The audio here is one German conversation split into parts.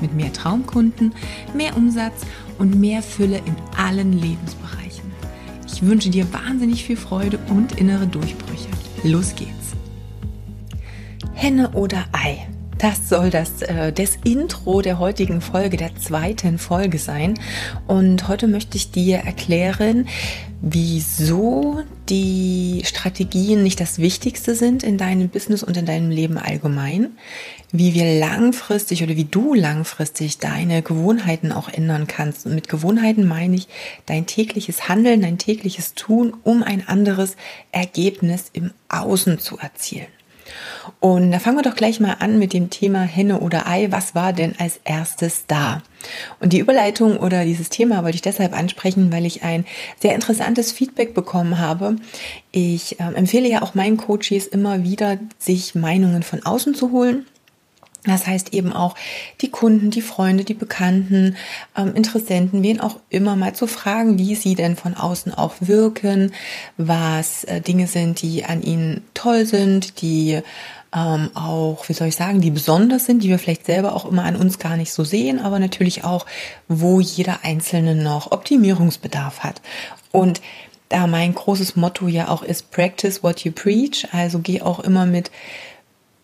mit mehr Traumkunden, mehr Umsatz und mehr Fülle in allen Lebensbereichen. Ich wünsche dir wahnsinnig viel Freude und innere Durchbrüche. Los geht's! Henne oder Ei? Das soll das, äh, das Intro der heutigen Folge, der zweiten Folge sein. Und heute möchte ich dir erklären, wieso die Strategien nicht das Wichtigste sind in deinem Business und in deinem Leben allgemein, wie wir langfristig oder wie du langfristig deine Gewohnheiten auch ändern kannst. Und mit Gewohnheiten meine ich dein tägliches Handeln, dein tägliches Tun, um ein anderes Ergebnis im Außen zu erzielen. Und da fangen wir doch gleich mal an mit dem Thema Henne oder Ei. Was war denn als erstes da? Und die Überleitung oder dieses Thema wollte ich deshalb ansprechen, weil ich ein sehr interessantes Feedback bekommen habe. Ich äh, empfehle ja auch meinen Coaches immer wieder, sich Meinungen von außen zu holen das heißt eben auch die Kunden, die Freunde, die Bekannten, ähm, Interessenten, wen auch immer mal zu fragen, wie sie denn von außen auch wirken, was äh, Dinge sind, die an ihnen toll sind, die ähm, auch, wie soll ich sagen, die besonders sind, die wir vielleicht selber auch immer an uns gar nicht so sehen, aber natürlich auch, wo jeder Einzelne noch Optimierungsbedarf hat. Und da mein großes Motto ja auch ist, practice what you preach, also geh auch immer mit,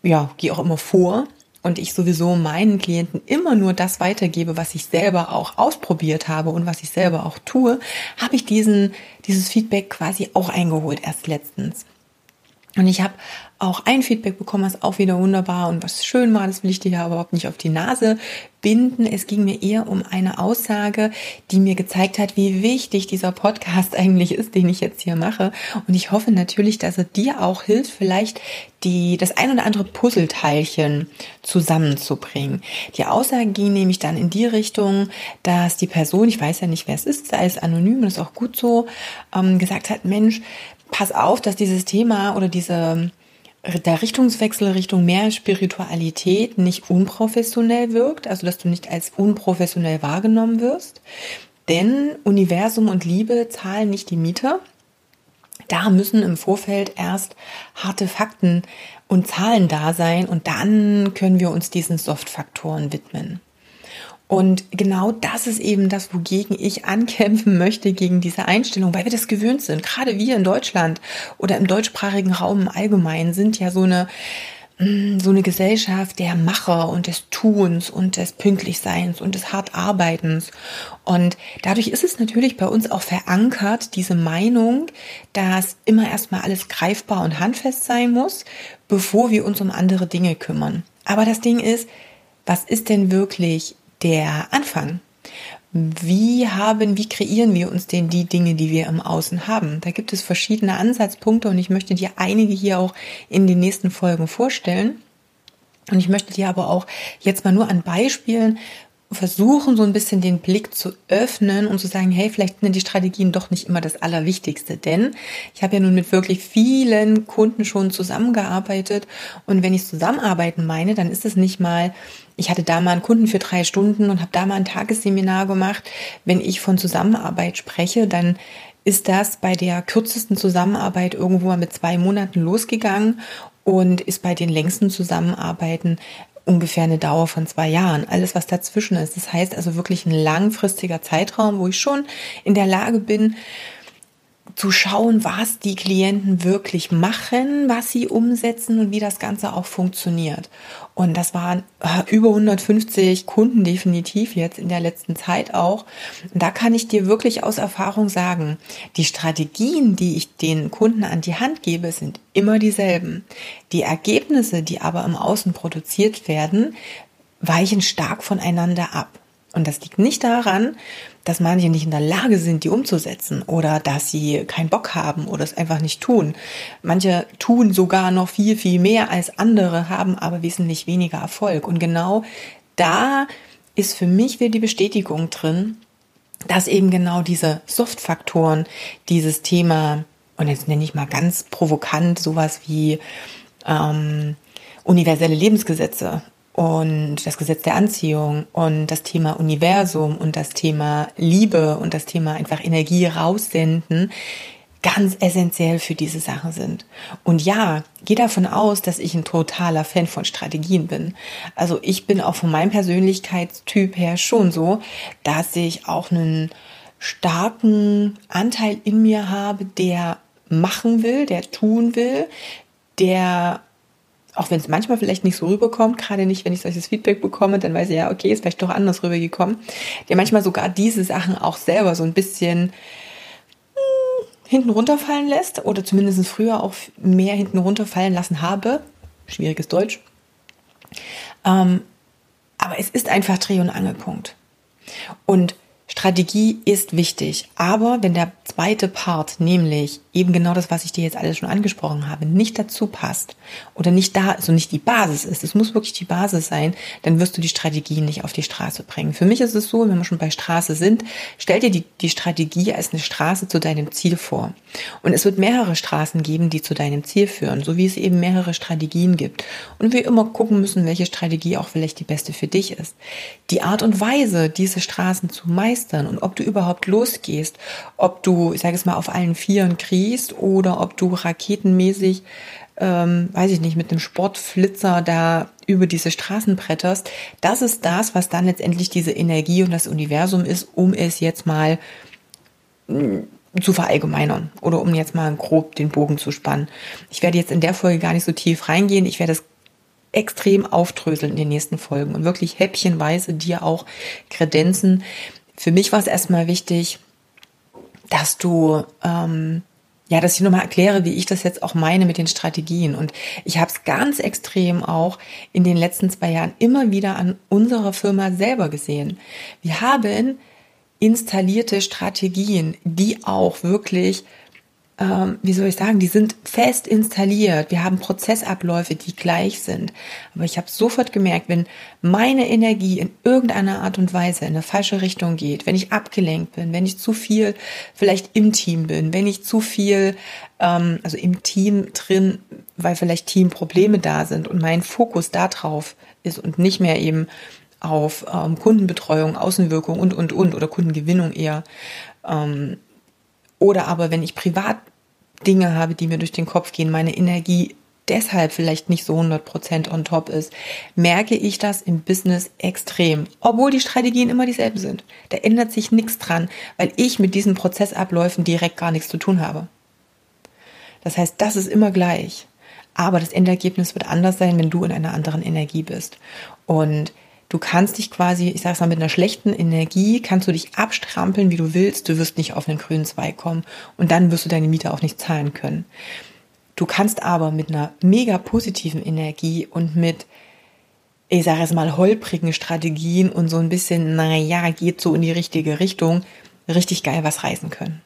ja, geh auch immer vor und ich sowieso meinen Klienten immer nur das weitergebe, was ich selber auch ausprobiert habe und was ich selber auch tue, habe ich diesen, dieses Feedback quasi auch eingeholt erst letztens. Und ich habe auch ein Feedback bekommen, was auch wieder wunderbar und was schön war, das will ich dir ja überhaupt nicht auf die Nase binden. Es ging mir eher um eine Aussage, die mir gezeigt hat, wie wichtig dieser Podcast eigentlich ist, den ich jetzt hier mache. Und ich hoffe natürlich, dass er dir auch hilft, vielleicht die, das ein oder andere Puzzleteilchen zusammenzubringen. Die Aussage ging nämlich dann in die Richtung, dass die Person, ich weiß ja nicht, wer es ist, sei es anonym, das ist auch gut so, ähm, gesagt hat, Mensch, pass auf, dass dieses Thema oder diese der Richtungswechsel Richtung mehr Spiritualität nicht unprofessionell wirkt, also dass du nicht als unprofessionell wahrgenommen wirst. Denn Universum und Liebe zahlen nicht die Miete. Da müssen im Vorfeld erst harte Fakten und Zahlen da sein und dann können wir uns diesen Soft-Faktoren widmen. Und genau das ist eben das, wogegen ich ankämpfen möchte, gegen diese Einstellung, weil wir das gewöhnt sind. Gerade wir in Deutschland oder im deutschsprachigen Raum im Allgemeinen sind ja so eine, mm, so eine Gesellschaft der Macher und des Tuns und des Pünktlichseins und des Hartarbeitens. Und dadurch ist es natürlich bei uns auch verankert, diese Meinung, dass immer erstmal alles greifbar und handfest sein muss, bevor wir uns um andere Dinge kümmern. Aber das Ding ist, was ist denn wirklich der Anfang. Wie haben, wie kreieren wir uns denn die Dinge, die wir im Außen haben? Da gibt es verschiedene Ansatzpunkte und ich möchte dir einige hier auch in den nächsten Folgen vorstellen. Und ich möchte dir aber auch jetzt mal nur an Beispielen versuchen, so ein bisschen den Blick zu öffnen und zu sagen, hey, vielleicht sind die Strategien doch nicht immer das Allerwichtigste. Denn ich habe ja nun mit wirklich vielen Kunden schon zusammengearbeitet. Und wenn ich zusammenarbeiten meine, dann ist es nicht mal, ich hatte da mal einen Kunden für drei Stunden und habe da mal ein Tagesseminar gemacht. Wenn ich von Zusammenarbeit spreche, dann ist das bei der kürzesten Zusammenarbeit irgendwo mal mit zwei Monaten losgegangen und ist bei den längsten Zusammenarbeiten ungefähr eine Dauer von zwei Jahren. Alles, was dazwischen ist. Das heißt also wirklich ein langfristiger Zeitraum, wo ich schon in der Lage bin, zu schauen, was die Klienten wirklich machen, was sie umsetzen und wie das Ganze auch funktioniert. Und das waren äh, über 150 Kunden definitiv jetzt in der letzten Zeit auch. Und da kann ich dir wirklich aus Erfahrung sagen, die Strategien, die ich den Kunden an die Hand gebe, sind immer dieselben. Die Ergebnisse, die aber im Außen produziert werden, weichen stark voneinander ab. Und das liegt nicht daran, dass manche nicht in der Lage sind, die umzusetzen oder dass sie keinen Bock haben oder es einfach nicht tun. Manche tun sogar noch viel, viel mehr als andere, haben aber wesentlich weniger Erfolg. Und genau da ist für mich wieder die Bestätigung drin, dass eben genau diese Soft-Faktoren, dieses Thema, und jetzt nenne ich mal ganz provokant sowas wie ähm, universelle Lebensgesetze und das Gesetz der Anziehung und das Thema Universum und das Thema Liebe und das Thema einfach Energie raussenden, ganz essentiell für diese Sache sind. Und ja, geh davon aus, dass ich ein totaler Fan von Strategien bin. Also ich bin auch von meinem Persönlichkeitstyp her schon so, dass ich auch einen starken Anteil in mir habe, der machen will, der tun will, der auch wenn es manchmal vielleicht nicht so rüberkommt, gerade nicht, wenn ich solches Feedback bekomme, dann weiß ich ja, okay, ist vielleicht doch anders rübergekommen, der manchmal sogar diese Sachen auch selber so ein bisschen hinten runterfallen lässt oder zumindest früher auch mehr hinten runterfallen lassen habe. Schwieriges Deutsch. Ähm, aber es ist einfach Dreh- und Angelpunkt. Und Strategie ist wichtig, aber wenn der zweite Part, nämlich eben genau das, was ich dir jetzt alles schon angesprochen habe, nicht dazu passt oder nicht da, also nicht die Basis ist, es muss wirklich die Basis sein, dann wirst du die Strategie nicht auf die Straße bringen. Für mich ist es so, wenn wir schon bei Straße sind, stell dir die, die Strategie als eine Straße zu deinem Ziel vor. Und es wird mehrere Straßen geben, die zu deinem Ziel führen, so wie es eben mehrere Strategien gibt. Und wir immer gucken müssen, welche Strategie auch vielleicht die beste für dich ist. Die Art und Weise, diese Straßen zu meistern, und ob du überhaupt losgehst, ob du, ich sage es mal, auf allen Vieren kriechst oder ob du raketenmäßig, ähm, weiß ich nicht, mit einem Sportflitzer da über diese Straßen bretterst, das ist das, was dann letztendlich diese Energie und das Universum ist, um es jetzt mal mm, zu verallgemeinern oder um jetzt mal grob den Bogen zu spannen. Ich werde jetzt in der Folge gar nicht so tief reingehen. Ich werde es extrem aufdröseln in den nächsten Folgen und wirklich häppchenweise dir auch Kredenzen für mich war es erstmal wichtig, dass du, ähm, ja, dass ich nochmal erkläre, wie ich das jetzt auch meine mit den Strategien. Und ich habe es ganz extrem auch in den letzten zwei Jahren immer wieder an unserer Firma selber gesehen. Wir haben installierte Strategien, die auch wirklich ähm, wie soll ich sagen, die sind fest installiert. Wir haben Prozessabläufe, die gleich sind. Aber ich habe sofort gemerkt, wenn meine Energie in irgendeiner Art und Weise in eine falsche Richtung geht, wenn ich abgelenkt bin, wenn ich zu viel vielleicht im Team bin, wenn ich zu viel, ähm, also im Team drin, weil vielleicht Teamprobleme da sind und mein Fokus da drauf ist und nicht mehr eben auf ähm, Kundenbetreuung, Außenwirkung und, und, und oder Kundengewinnung eher, ähm, oder aber wenn ich privat Dinge habe, die mir durch den Kopf gehen, meine Energie deshalb vielleicht nicht so 100% on top ist, merke ich das im Business extrem. Obwohl die Strategien immer dieselben sind. Da ändert sich nichts dran, weil ich mit diesen Prozessabläufen direkt gar nichts zu tun habe. Das heißt, das ist immer gleich. Aber das Endergebnis wird anders sein, wenn du in einer anderen Energie bist. Und Du kannst dich quasi, ich sag's mal, mit einer schlechten Energie kannst du dich abstrampeln, wie du willst. Du wirst nicht auf einen grünen Zweig kommen und dann wirst du deine Miete auch nicht zahlen können. Du kannst aber mit einer mega positiven Energie und mit, ich sage es mal, holprigen Strategien und so ein bisschen, naja, geht so in die richtige Richtung, richtig geil was reißen können.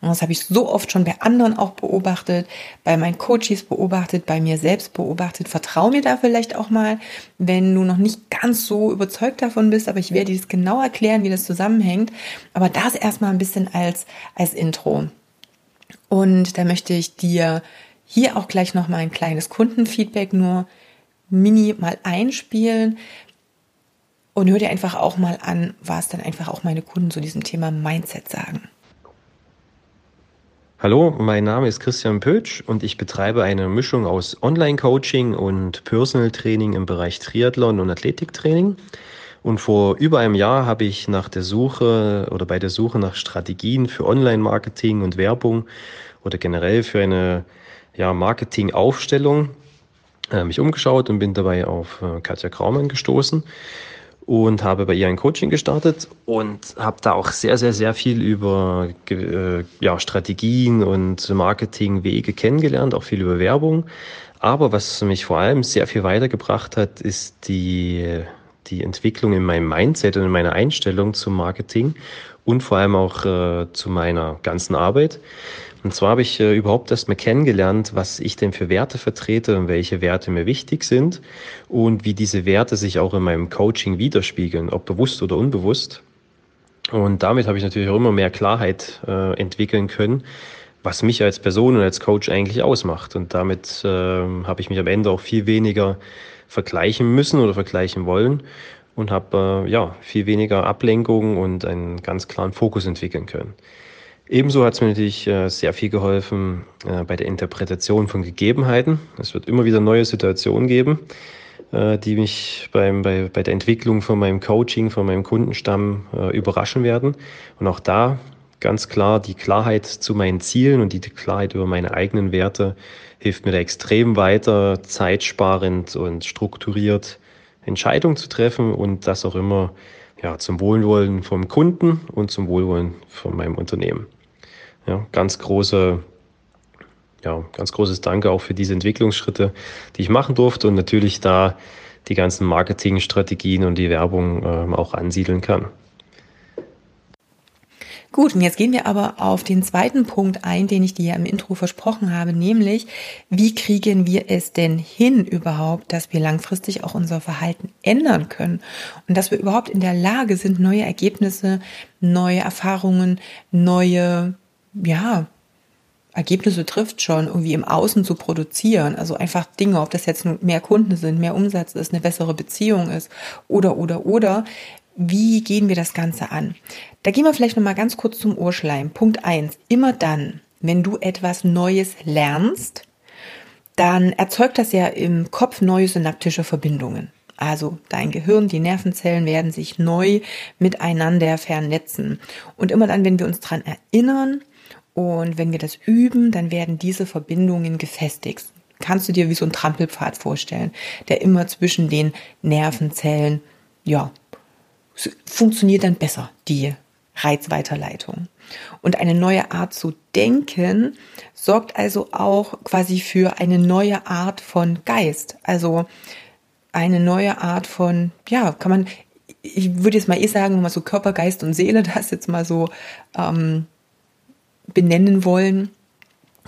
Und das habe ich so oft schon bei anderen auch beobachtet, bei meinen Coaches beobachtet, bei mir selbst beobachtet. Vertrau mir da vielleicht auch mal, wenn du noch nicht ganz so überzeugt davon bist, aber ich werde dir das genau erklären, wie das zusammenhängt. Aber das erstmal ein bisschen als, als Intro. Und da möchte ich dir hier auch gleich noch mal ein kleines Kundenfeedback nur mini mal einspielen. Und hör dir einfach auch mal an, was dann einfach auch meine Kunden zu diesem Thema Mindset sagen. Hallo, mein Name ist Christian Pötsch und ich betreibe eine Mischung aus Online-Coaching und Personal Training im Bereich Triathlon und Athletiktraining. Und vor über einem Jahr habe ich nach der Suche oder bei der Suche nach Strategien für Online-Marketing und Werbung oder generell für eine ja, Marketing-Aufstellung äh, mich umgeschaut und bin dabei auf äh, Katja Kraumann gestoßen und habe bei ihr ein Coaching gestartet und habe da auch sehr, sehr, sehr viel über äh, ja, Strategien und Marketingwege kennengelernt, auch viel über Werbung. Aber was mich vor allem sehr viel weitergebracht hat, ist die, die Entwicklung in meinem Mindset und in meiner Einstellung zum Marketing und vor allem auch äh, zu meiner ganzen Arbeit. Und zwar habe ich äh, überhaupt erst mal kennengelernt, was ich denn für Werte vertrete und welche Werte mir wichtig sind und wie diese Werte sich auch in meinem Coaching widerspiegeln, ob bewusst oder unbewusst. Und damit habe ich natürlich auch immer mehr Klarheit äh, entwickeln können, was mich als Person und als Coach eigentlich ausmacht. Und damit äh, habe ich mich am Ende auch viel weniger vergleichen müssen oder vergleichen wollen und habe äh, ja viel weniger Ablenkung und einen ganz klaren Fokus entwickeln können. Ebenso hat es mir natürlich äh, sehr viel geholfen äh, bei der Interpretation von Gegebenheiten. Es wird immer wieder neue Situationen geben, äh, die mich beim, bei, bei der Entwicklung von meinem Coaching, von meinem Kundenstamm äh, überraschen werden. Und auch da ganz klar, die Klarheit zu meinen Zielen und die Klarheit über meine eigenen Werte hilft mir da extrem weiter, zeitsparend und strukturiert Entscheidungen zu treffen und das auch immer ja, zum Wohlwollen vom Kunden und zum Wohlwollen von meinem Unternehmen. Ja, ganz große, ja, ganz großes Danke auch für diese Entwicklungsschritte, die ich machen durfte und natürlich da die ganzen Marketingstrategien und die Werbung äh, auch ansiedeln kann. Gut, und jetzt gehen wir aber auf den zweiten Punkt ein, den ich dir ja im Intro versprochen habe, nämlich, wie kriegen wir es denn hin überhaupt, dass wir langfristig auch unser Verhalten ändern können und dass wir überhaupt in der Lage sind, neue Ergebnisse, neue Erfahrungen, neue, ja, Ergebnisse trifft schon, irgendwie im Außen zu produzieren. Also einfach Dinge, ob das jetzt mehr Kunden sind, mehr Umsatz ist, eine bessere Beziehung ist oder, oder, oder. Wie gehen wir das Ganze an? Da gehen wir vielleicht nochmal ganz kurz zum Urschleim. Punkt eins: Immer dann, wenn du etwas Neues lernst, dann erzeugt das ja im Kopf neue synaptische Verbindungen. Also dein Gehirn, die Nervenzellen werden sich neu miteinander vernetzen. Und immer dann, wenn wir uns dran erinnern und wenn wir das üben, dann werden diese Verbindungen gefestigt. Kannst du dir wie so ein Trampelpfad vorstellen, der immer zwischen den Nervenzellen, ja, funktioniert dann besser, die Reizweiterleitung. Und eine neue Art zu denken sorgt also auch quasi für eine neue Art von Geist. Also eine neue Art von, ja, kann man, ich würde jetzt mal eh sagen, man so Körper, Geist und Seele das jetzt mal so ähm, benennen wollen,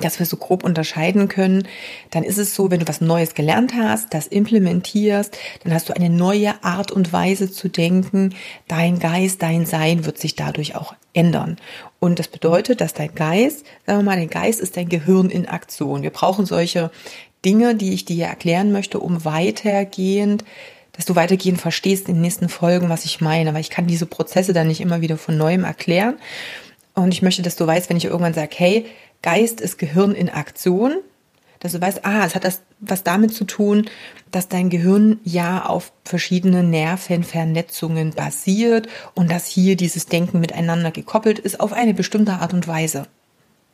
dass wir so grob unterscheiden können, dann ist es so, wenn du was Neues gelernt hast, das implementierst, dann hast du eine neue Art und Weise zu denken. Dein Geist, dein Sein wird sich dadurch auch ändern. Und das bedeutet, dass dein Geist, sagen wir mal, dein Geist ist dein Gehirn in Aktion. Wir brauchen solche Dinge, die ich dir erklären möchte, um weitergehend dass du weitergehend verstehst in den nächsten Folgen, was ich meine, weil ich kann diese Prozesse dann nicht immer wieder von neuem erklären. Und ich möchte, dass du weißt, wenn ich irgendwann sage, hey, Geist ist Gehirn in Aktion, dass du weißt, ah, es hat das was damit zu tun, dass dein Gehirn ja auf verschiedene Nervenvernetzungen basiert und dass hier dieses Denken miteinander gekoppelt ist auf eine bestimmte Art und Weise.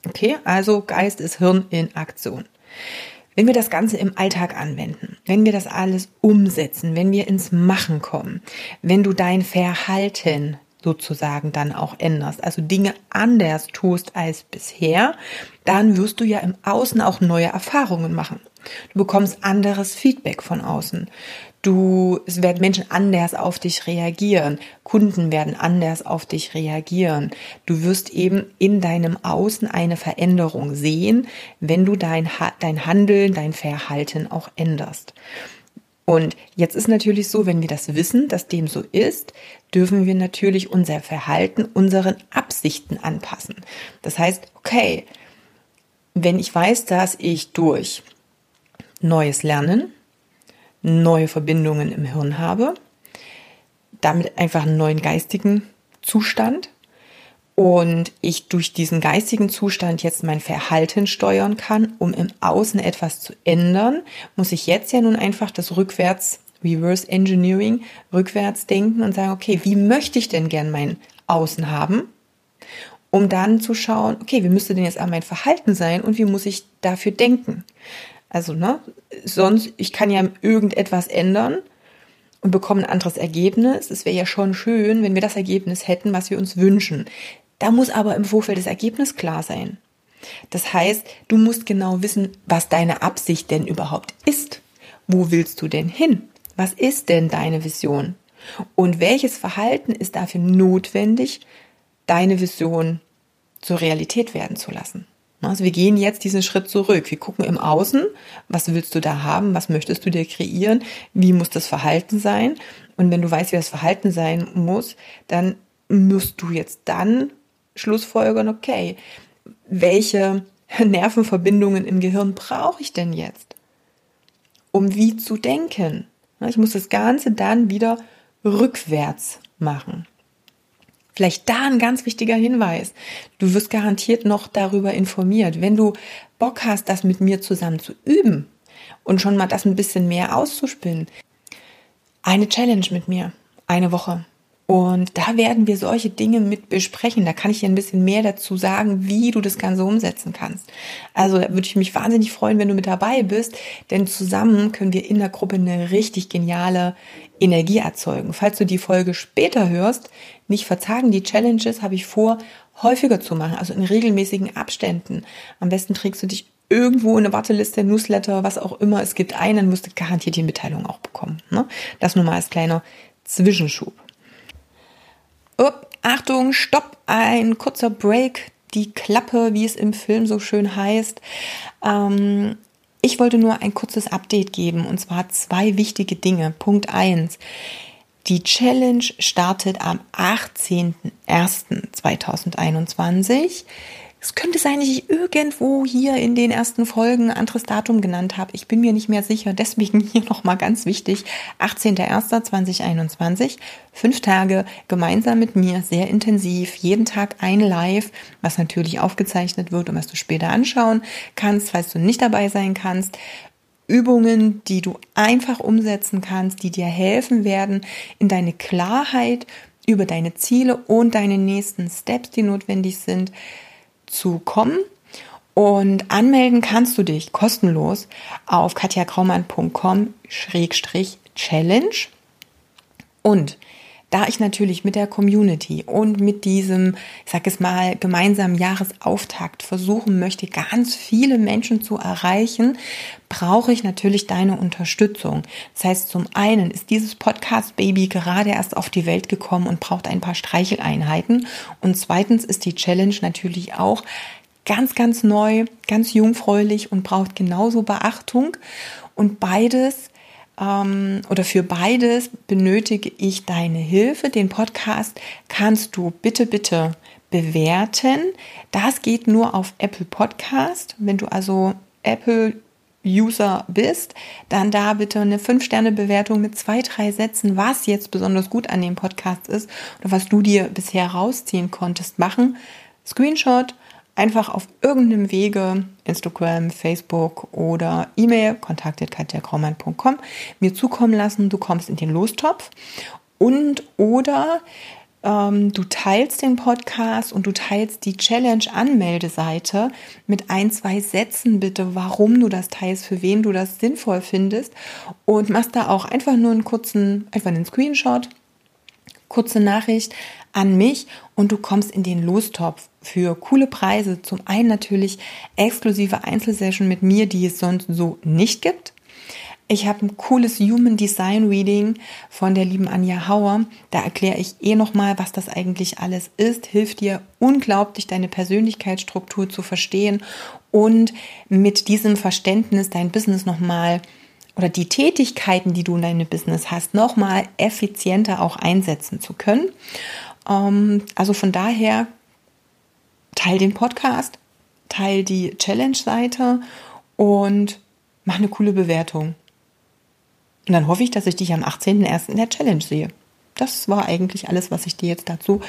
Okay, also Geist ist Hirn in Aktion. Wenn wir das Ganze im Alltag anwenden, wenn wir das alles umsetzen, wenn wir ins Machen kommen, wenn du dein Verhalten sozusagen dann auch änderst, also Dinge anders tust als bisher, dann wirst du ja im Außen auch neue Erfahrungen machen. Du bekommst anderes Feedback von außen. Du, es werden Menschen anders auf dich reagieren. Kunden werden anders auf dich reagieren. Du wirst eben in deinem Außen eine Veränderung sehen, wenn du dein, dein Handeln, dein Verhalten auch änderst. Und jetzt ist natürlich so, wenn wir das wissen, dass dem so ist, dürfen wir natürlich unser Verhalten unseren Absichten anpassen. Das heißt, okay, wenn ich weiß, dass ich durch neues Lernen neue Verbindungen im Hirn habe, damit einfach einen neuen geistigen Zustand und ich durch diesen geistigen Zustand jetzt mein Verhalten steuern kann, um im Außen etwas zu ändern, muss ich jetzt ja nun einfach das rückwärts Reverse Engineering rückwärts denken und sagen, okay, wie möchte ich denn gern mein Außen haben? Um dann zu schauen, okay, wie müsste denn jetzt auch mein Verhalten sein und wie muss ich dafür denken? Also, ne, sonst, ich kann ja irgendetwas ändern und bekomme ein anderes Ergebnis. Es wäre ja schon schön, wenn wir das Ergebnis hätten, was wir uns wünschen. Da muss aber im Vorfeld das Ergebnis klar sein. Das heißt, du musst genau wissen, was deine Absicht denn überhaupt ist. Wo willst du denn hin? Was ist denn deine Vision? Und welches Verhalten ist dafür notwendig, deine Vision zur Realität werden zu lassen? Also wir gehen jetzt diesen Schritt zurück. Wir gucken im Außen, was willst du da haben, was möchtest du dir kreieren, wie muss das Verhalten sein. Und wenn du weißt, wie das Verhalten sein muss, dann musst du jetzt dann Schlussfolgern, okay, welche Nervenverbindungen im Gehirn brauche ich denn jetzt, um wie zu denken? Ich muss das Ganze dann wieder rückwärts machen. Vielleicht da ein ganz wichtiger Hinweis. Du wirst garantiert noch darüber informiert. Wenn du Bock hast, das mit mir zusammen zu üben und schon mal das ein bisschen mehr auszuspinnen, eine Challenge mit mir, eine Woche. Und da werden wir solche Dinge mit besprechen. Da kann ich dir ein bisschen mehr dazu sagen, wie du das Ganze umsetzen kannst. Also da würde ich mich wahnsinnig freuen, wenn du mit dabei bist, denn zusammen können wir in der Gruppe eine richtig geniale Energie erzeugen. Falls du die Folge später hörst, nicht verzagen, die Challenges habe ich vor, häufiger zu machen, also in regelmäßigen Abständen. Am besten trägst du dich irgendwo in eine Warteliste, Newsletter, was auch immer es gibt ein, dann musst du garantiert die Mitteilung auch bekommen. Ne? Das nur mal als kleiner Zwischenschub. Upp, Achtung, stopp, ein kurzer Break. Die Klappe, wie es im Film so schön heißt. Ähm, ich wollte nur ein kurzes Update geben und zwar zwei wichtige Dinge. Punkt eins: Die Challenge startet am 18.01.2021. Es könnte sein, dass ich irgendwo hier in den ersten Folgen ein anderes Datum genannt habe. Ich bin mir nicht mehr sicher. Deswegen hier nochmal ganz wichtig. 18.01.2021. Fünf Tage gemeinsam mit mir, sehr intensiv. Jeden Tag ein Live, was natürlich aufgezeichnet wird und was du später anschauen kannst, falls du nicht dabei sein kannst. Übungen, die du einfach umsetzen kannst, die dir helfen werden, in deine Klarheit über deine Ziele und deine nächsten Steps, die notwendig sind, zu kommen. Und anmelden kannst du dich kostenlos auf katjakraumann.com-challenge. Und da ich natürlich mit der Community und mit diesem, ich sag es mal, gemeinsamen Jahresauftakt versuchen möchte, ganz viele Menschen zu erreichen, brauche ich natürlich deine Unterstützung. Das heißt, zum einen ist dieses Podcast-Baby gerade erst auf die Welt gekommen und braucht ein paar Streicheleinheiten. Und zweitens ist die Challenge natürlich auch ganz, ganz neu, ganz jungfräulich und braucht genauso Beachtung. Und beides ähm, oder für beides benötige ich deine Hilfe. Den Podcast kannst du bitte, bitte bewerten. Das geht nur auf Apple Podcast. Wenn du also Apple User bist, dann da bitte eine 5-Sterne-Bewertung mit zwei, drei Sätzen, was jetzt besonders gut an dem Podcast ist oder was du dir bisher rausziehen konntest, machen. Screenshot einfach auf irgendeinem Wege, Instagram, Facebook oder E-Mail, kontaktet.katjakraumann.com, mir zukommen lassen. Du kommst in den Lostopf und oder ähm, du teilst den Podcast und du teilst die Challenge-Anmeldeseite mit ein, zwei Sätzen bitte, warum du das teilst, für wen du das sinnvoll findest und machst da auch einfach nur einen kurzen, einfach einen Screenshot, kurze Nachricht an mich und du kommst in den Lostopf für coole Preise. Zum einen natürlich exklusive Einzelsession mit mir, die es sonst so nicht gibt. Ich habe ein cooles Human Design Reading von der lieben Anja Hauer. Da erkläre ich eh nochmal, was das eigentlich alles ist. Hilft dir unglaublich, deine Persönlichkeitsstruktur zu verstehen und mit diesem Verständnis dein Business nochmal oder die Tätigkeiten, die du in deinem Business hast, nochmal effizienter auch einsetzen zu können. Ähm, also von daher teil den Podcast, teil die Challenge-Seite und mach eine coole Bewertung. Und dann hoffe ich, dass ich dich am 18.01. in der Challenge sehe. Das war eigentlich alles, was ich dir jetzt dazu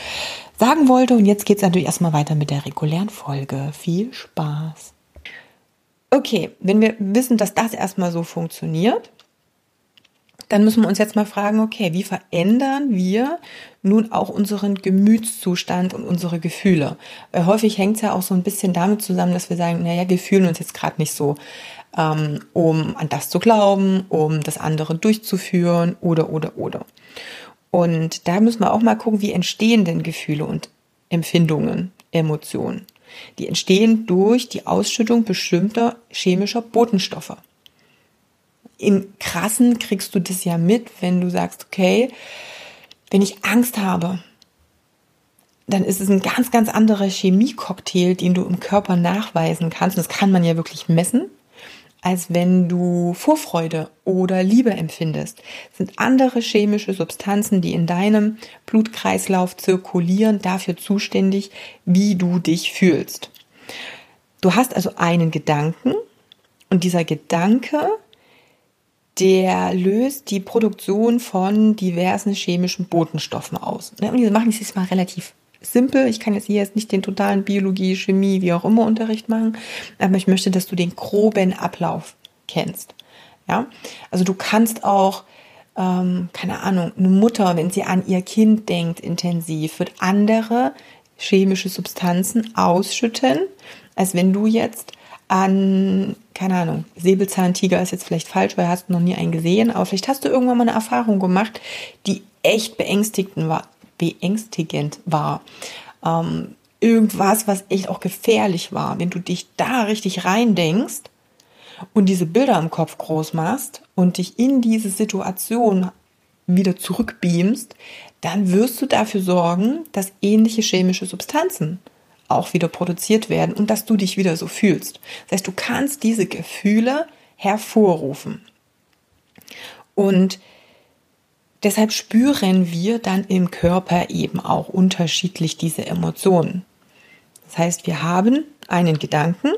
sagen wollte. Und jetzt geht es natürlich erstmal weiter mit der regulären Folge. Viel Spaß. Okay, wenn wir wissen, dass das erstmal so funktioniert, dann müssen wir uns jetzt mal fragen, okay, wie verändern wir nun auch unseren Gemütszustand und unsere Gefühle? Weil häufig hängt es ja auch so ein bisschen damit zusammen, dass wir sagen, naja, wir fühlen uns jetzt gerade nicht so, ähm, um an das zu glauben, um das andere durchzuführen oder, oder, oder. Und da müssen wir auch mal gucken, wie entstehen denn Gefühle und Empfindungen, Emotionen. Die entstehen durch die Ausschüttung bestimmter chemischer Botenstoffe in krassen kriegst du das ja mit, wenn du sagst, okay, wenn ich Angst habe, dann ist es ein ganz, ganz anderer Chemiecocktail, den du im Körper nachweisen kannst. Und das kann man ja wirklich messen, als wenn du Vorfreude oder Liebe empfindest. Das sind andere chemische Substanzen, die in deinem Blutkreislauf zirkulieren, dafür zuständig, wie du dich fühlst. Du hast also einen Gedanken und dieser Gedanke, der löst die Produktion von diversen chemischen Botenstoffen aus. Und wir machen es mal relativ simpel. Ich kann jetzt hier jetzt nicht den totalen Biologie, Chemie, wie auch immer Unterricht machen, aber ich möchte, dass du den groben Ablauf kennst. Ja, also du kannst auch ähm, keine Ahnung, eine Mutter, wenn sie an ihr Kind denkt, intensiv, wird andere chemische Substanzen ausschütten, als wenn du jetzt an, keine Ahnung, Säbelzahntiger ist jetzt vielleicht falsch, weil hast du noch nie einen gesehen, aber vielleicht hast du irgendwann mal eine Erfahrung gemacht, die echt beängstigend war beängstigend war. Ähm, irgendwas, was echt auch gefährlich war. Wenn du dich da richtig reindenkst und diese Bilder im Kopf groß machst und dich in diese Situation wieder zurückbeamst, dann wirst du dafür sorgen, dass ähnliche chemische Substanzen auch wieder produziert werden und dass du dich wieder so fühlst. Das heißt, du kannst diese Gefühle hervorrufen. Und Deshalb spüren wir dann im Körper eben auch unterschiedlich diese Emotionen. Das heißt, wir haben einen Gedanken,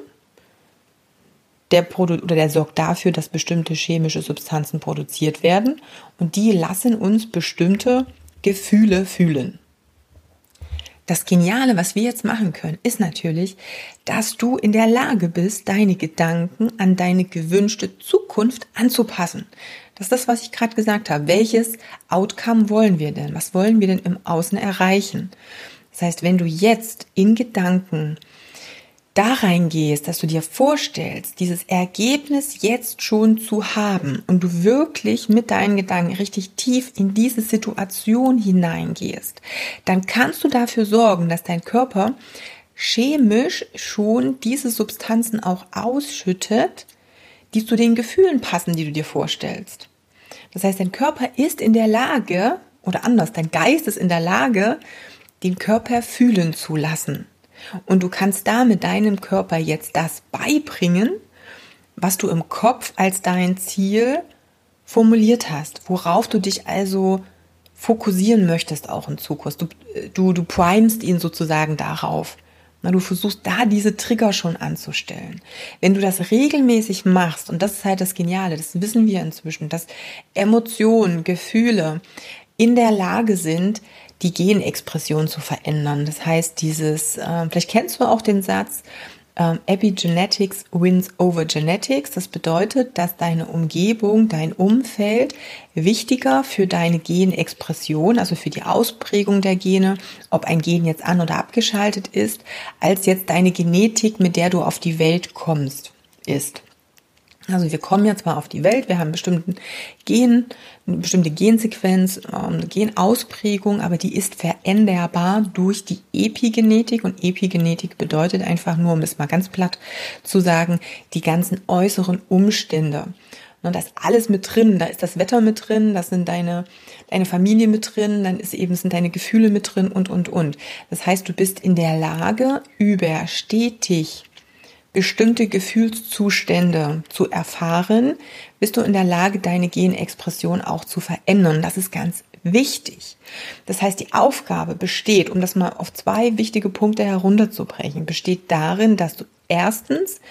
der, produ oder der sorgt dafür, dass bestimmte chemische Substanzen produziert werden und die lassen uns bestimmte Gefühle fühlen. Das Geniale, was wir jetzt machen können, ist natürlich, dass du in der Lage bist, deine Gedanken an deine gewünschte Zukunft anzupassen. Das ist das, was ich gerade gesagt habe. Welches Outcome wollen wir denn? Was wollen wir denn im Außen erreichen? Das heißt, wenn du jetzt in Gedanken da reingehst, dass du dir vorstellst, dieses Ergebnis jetzt schon zu haben und du wirklich mit deinen Gedanken richtig tief in diese Situation hineingehst, dann kannst du dafür sorgen, dass dein Körper chemisch schon diese Substanzen auch ausschüttet, die zu den Gefühlen passen, die du dir vorstellst. Das heißt, dein Körper ist in der Lage, oder anders, dein Geist ist in der Lage, den Körper fühlen zu lassen. Und du kannst damit deinem Körper jetzt das beibringen, was du im Kopf als dein Ziel formuliert hast, worauf du dich also fokussieren möchtest auch in Zukunft. Du, du, du primest ihn sozusagen darauf. Du versuchst da diese Trigger schon anzustellen. Wenn du das regelmäßig machst, und das ist halt das Geniale, das wissen wir inzwischen, dass Emotionen, Gefühle in der Lage sind, die Genexpression zu verändern. Das heißt, dieses, äh, vielleicht kennst du auch den Satz, ähm, Epigenetics wins over Genetics. Das bedeutet, dass deine Umgebung, dein Umfeld wichtiger für deine Genexpression, also für die Ausprägung der Gene, ob ein Gen jetzt an oder abgeschaltet ist, als jetzt deine Genetik, mit der du auf die Welt kommst, ist. Also wir kommen jetzt mal auf die Welt, wir haben bestimmten Gen, eine bestimmte Gensequenz, ähm, eine Genausprägung, aber die ist veränderbar durch die Epigenetik und Epigenetik bedeutet einfach nur, um es mal ganz platt zu sagen, die ganzen äußeren Umstände. Und da ist alles mit drin, da ist das Wetter mit drin, da sind deine, deine Familie mit drin, dann ist eben, sind deine Gefühle mit drin und, und, und. Das heißt, du bist in der Lage, über stetig bestimmte Gefühlszustände zu erfahren, bist du in der Lage, deine Genexpression auch zu verändern. Das ist ganz wichtig. Das heißt, die Aufgabe besteht, um das mal auf zwei wichtige Punkte herunterzubrechen, besteht darin, dass du erstens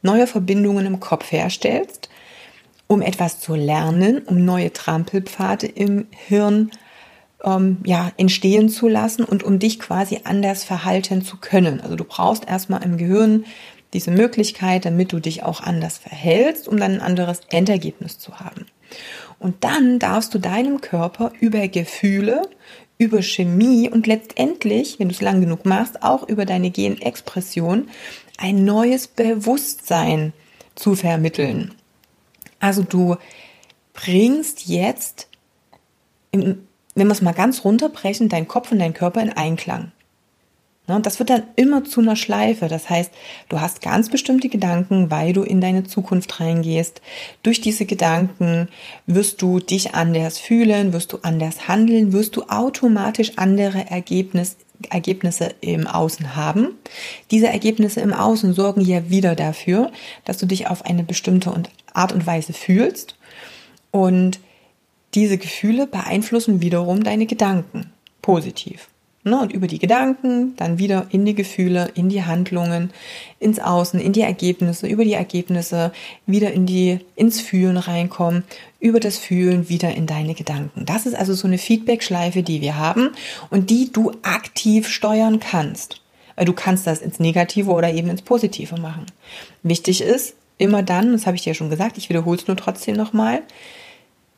neue Verbindungen im Kopf herstellst, um etwas zu lernen, um neue Trampelpfade im Hirn ähm, ja, entstehen zu lassen und um dich quasi anders verhalten zu können. Also du brauchst erstmal im Gehirn diese Möglichkeit, damit du dich auch anders verhältst, um dann ein anderes Endergebnis zu haben. Und dann darfst du deinem Körper über Gefühle, über Chemie und letztendlich, wenn du es lang genug machst, auch über deine Genexpression ein neues Bewusstsein zu vermitteln. Also du bringst jetzt, wenn wir es mal ganz runterbrechen, dein Kopf und dein Körper in Einklang. Ne, und das wird dann immer zu einer Schleife. Das heißt, du hast ganz bestimmte Gedanken, weil du in deine Zukunft reingehst. Durch diese Gedanken wirst du dich anders fühlen, wirst du anders handeln, wirst du automatisch andere Ergebnisse Ergebnisse im Außen haben. Diese Ergebnisse im Außen sorgen ja wieder dafür, dass du dich auf eine bestimmte Art und Weise fühlst. Und diese Gefühle beeinflussen wiederum deine Gedanken positiv. Ne? Und über die Gedanken dann wieder in die Gefühle, in die Handlungen, ins Außen, in die Ergebnisse, über die Ergebnisse wieder in die, ins Fühlen reinkommen, über das Fühlen wieder in deine Gedanken. Das ist also so eine Feedback-Schleife, die wir haben und die du aktiv steuern kannst. Weil du kannst das ins Negative oder eben ins Positive machen. Wichtig ist, immer dann, das habe ich dir schon gesagt, ich wiederhole es nur trotzdem nochmal,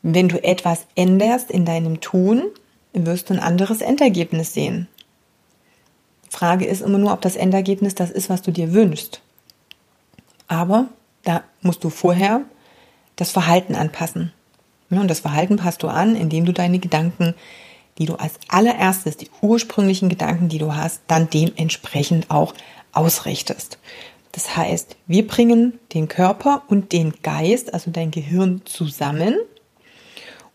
wenn du etwas änderst in deinem Tun, wirst du ein anderes Endergebnis sehen. Frage ist immer nur, ob das Endergebnis das ist, was du dir wünschst. Aber da musst du vorher das Verhalten anpassen. und das Verhalten passt du an, indem du deine Gedanken, die du als allererstes, die ursprünglichen Gedanken, die du hast, dann dementsprechend auch ausrichtest. Das heißt, wir bringen den Körper und den Geist, also dein Gehirn zusammen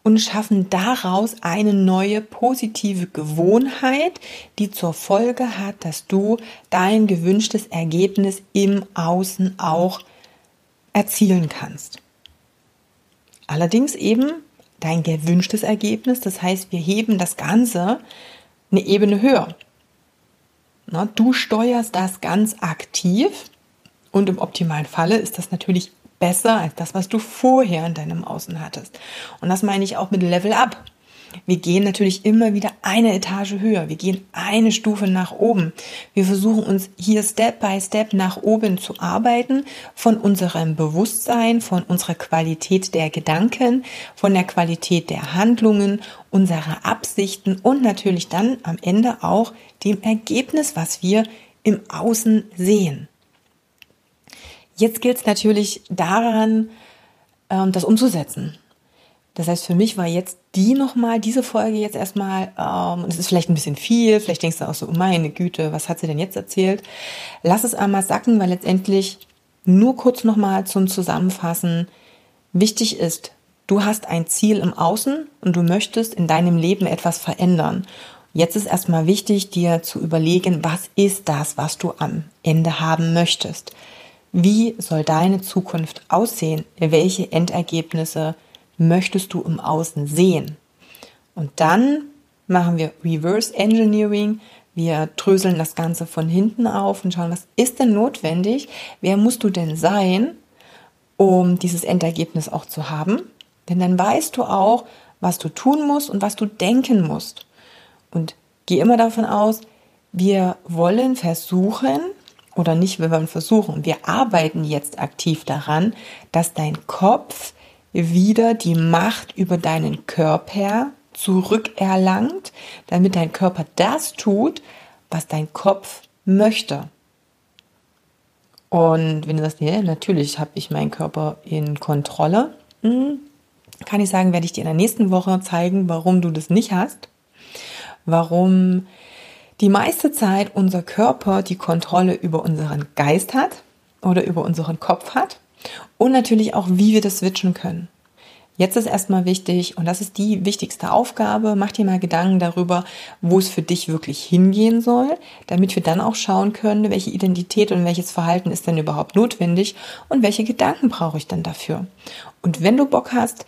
und schaffen daraus eine neue positive Gewohnheit, die zur Folge hat, dass du dein gewünschtes Ergebnis im Außen auch erzielen kannst. Allerdings eben dein gewünschtes Ergebnis, das heißt, wir heben das Ganze eine Ebene höher. Du steuerst das ganz aktiv und im optimalen Falle ist das natürlich besser als das, was du vorher in deinem Außen hattest. Und das meine ich auch mit Level Up. Wir gehen natürlich immer wieder eine Etage höher. Wir gehen eine Stufe nach oben. Wir versuchen uns hier Step by Step nach oben zu arbeiten von unserem Bewusstsein, von unserer Qualität der Gedanken, von der Qualität der Handlungen, unserer Absichten und natürlich dann am Ende auch dem Ergebnis, was wir im Außen sehen. Jetzt gilt es natürlich daran, ähm, das umzusetzen. Das heißt, für mich war jetzt die nochmal, diese Folge jetzt erstmal, ähm, und es ist vielleicht ein bisschen viel, vielleicht denkst du auch so, meine Güte, was hat sie denn jetzt erzählt? Lass es einmal sacken, weil letztendlich nur kurz nochmal zum Zusammenfassen wichtig ist, du hast ein Ziel im Außen und du möchtest in deinem Leben etwas verändern. Jetzt ist erstmal wichtig, dir zu überlegen, was ist das, was du am Ende haben möchtest. Wie soll deine Zukunft aussehen? Welche Endergebnisse möchtest du im Außen sehen? Und dann machen wir Reverse Engineering. Wir dröseln das Ganze von hinten auf und schauen, was ist denn notwendig? Wer musst du denn sein, um dieses Endergebnis auch zu haben? Denn dann weißt du auch, was du tun musst und was du denken musst. Und geh immer davon aus, wir wollen versuchen, oder nicht, wir wollen versuchen. Wir arbeiten jetzt aktiv daran, dass dein Kopf wieder die Macht über deinen Körper zurückerlangt, damit dein Körper das tut, was dein Kopf möchte. Und wenn du sagst, ja, natürlich habe ich meinen Körper in Kontrolle, hm, kann ich sagen, werde ich dir in der nächsten Woche zeigen, warum du das nicht hast, warum die meiste Zeit unser Körper die Kontrolle über unseren Geist hat oder über unseren Kopf hat und natürlich auch, wie wir das switchen können. Jetzt ist erstmal wichtig, und das ist die wichtigste Aufgabe, mach dir mal Gedanken darüber, wo es für dich wirklich hingehen soll, damit wir dann auch schauen können, welche Identität und welches Verhalten ist denn überhaupt notwendig und welche Gedanken brauche ich denn dafür. Und wenn du Bock hast,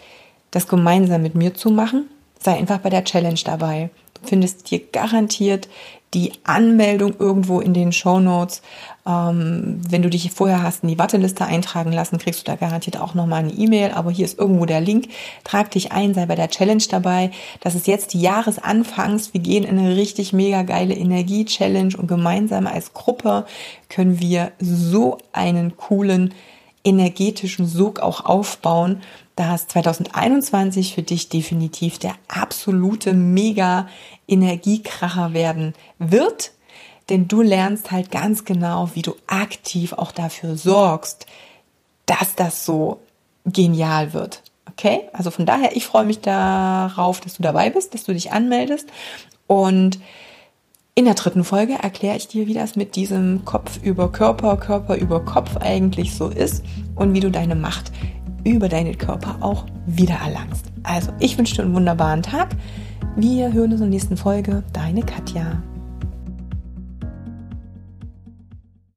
das gemeinsam mit mir zu machen, sei einfach bei der Challenge dabei. Du findest hier garantiert die Anmeldung irgendwo in den Show Notes. Ähm, wenn du dich vorher hast in die Warteliste eintragen lassen, kriegst du da garantiert auch nochmal eine E-Mail. Aber hier ist irgendwo der Link. Trag dich ein, sei bei der Challenge dabei. Das ist jetzt die Jahresanfangs. Wir gehen in eine richtig mega geile Energie-Challenge und gemeinsam als Gruppe können wir so einen coolen energetischen Sog auch aufbauen, dass 2021 für dich definitiv der absolute mega Energiekracher werden wird, denn du lernst halt ganz genau, wie du aktiv auch dafür sorgst, dass das so genial wird. Okay? Also von daher, ich freue mich darauf, dass du dabei bist, dass du dich anmeldest und in der dritten Folge erkläre ich dir, wie das mit diesem Kopf über Körper, Körper über Kopf eigentlich so ist und wie du deine Macht über deinen Körper auch wieder erlangst. Also, ich wünsche dir einen wunderbaren Tag. Wir hören uns in der nächsten Folge. Deine Katja.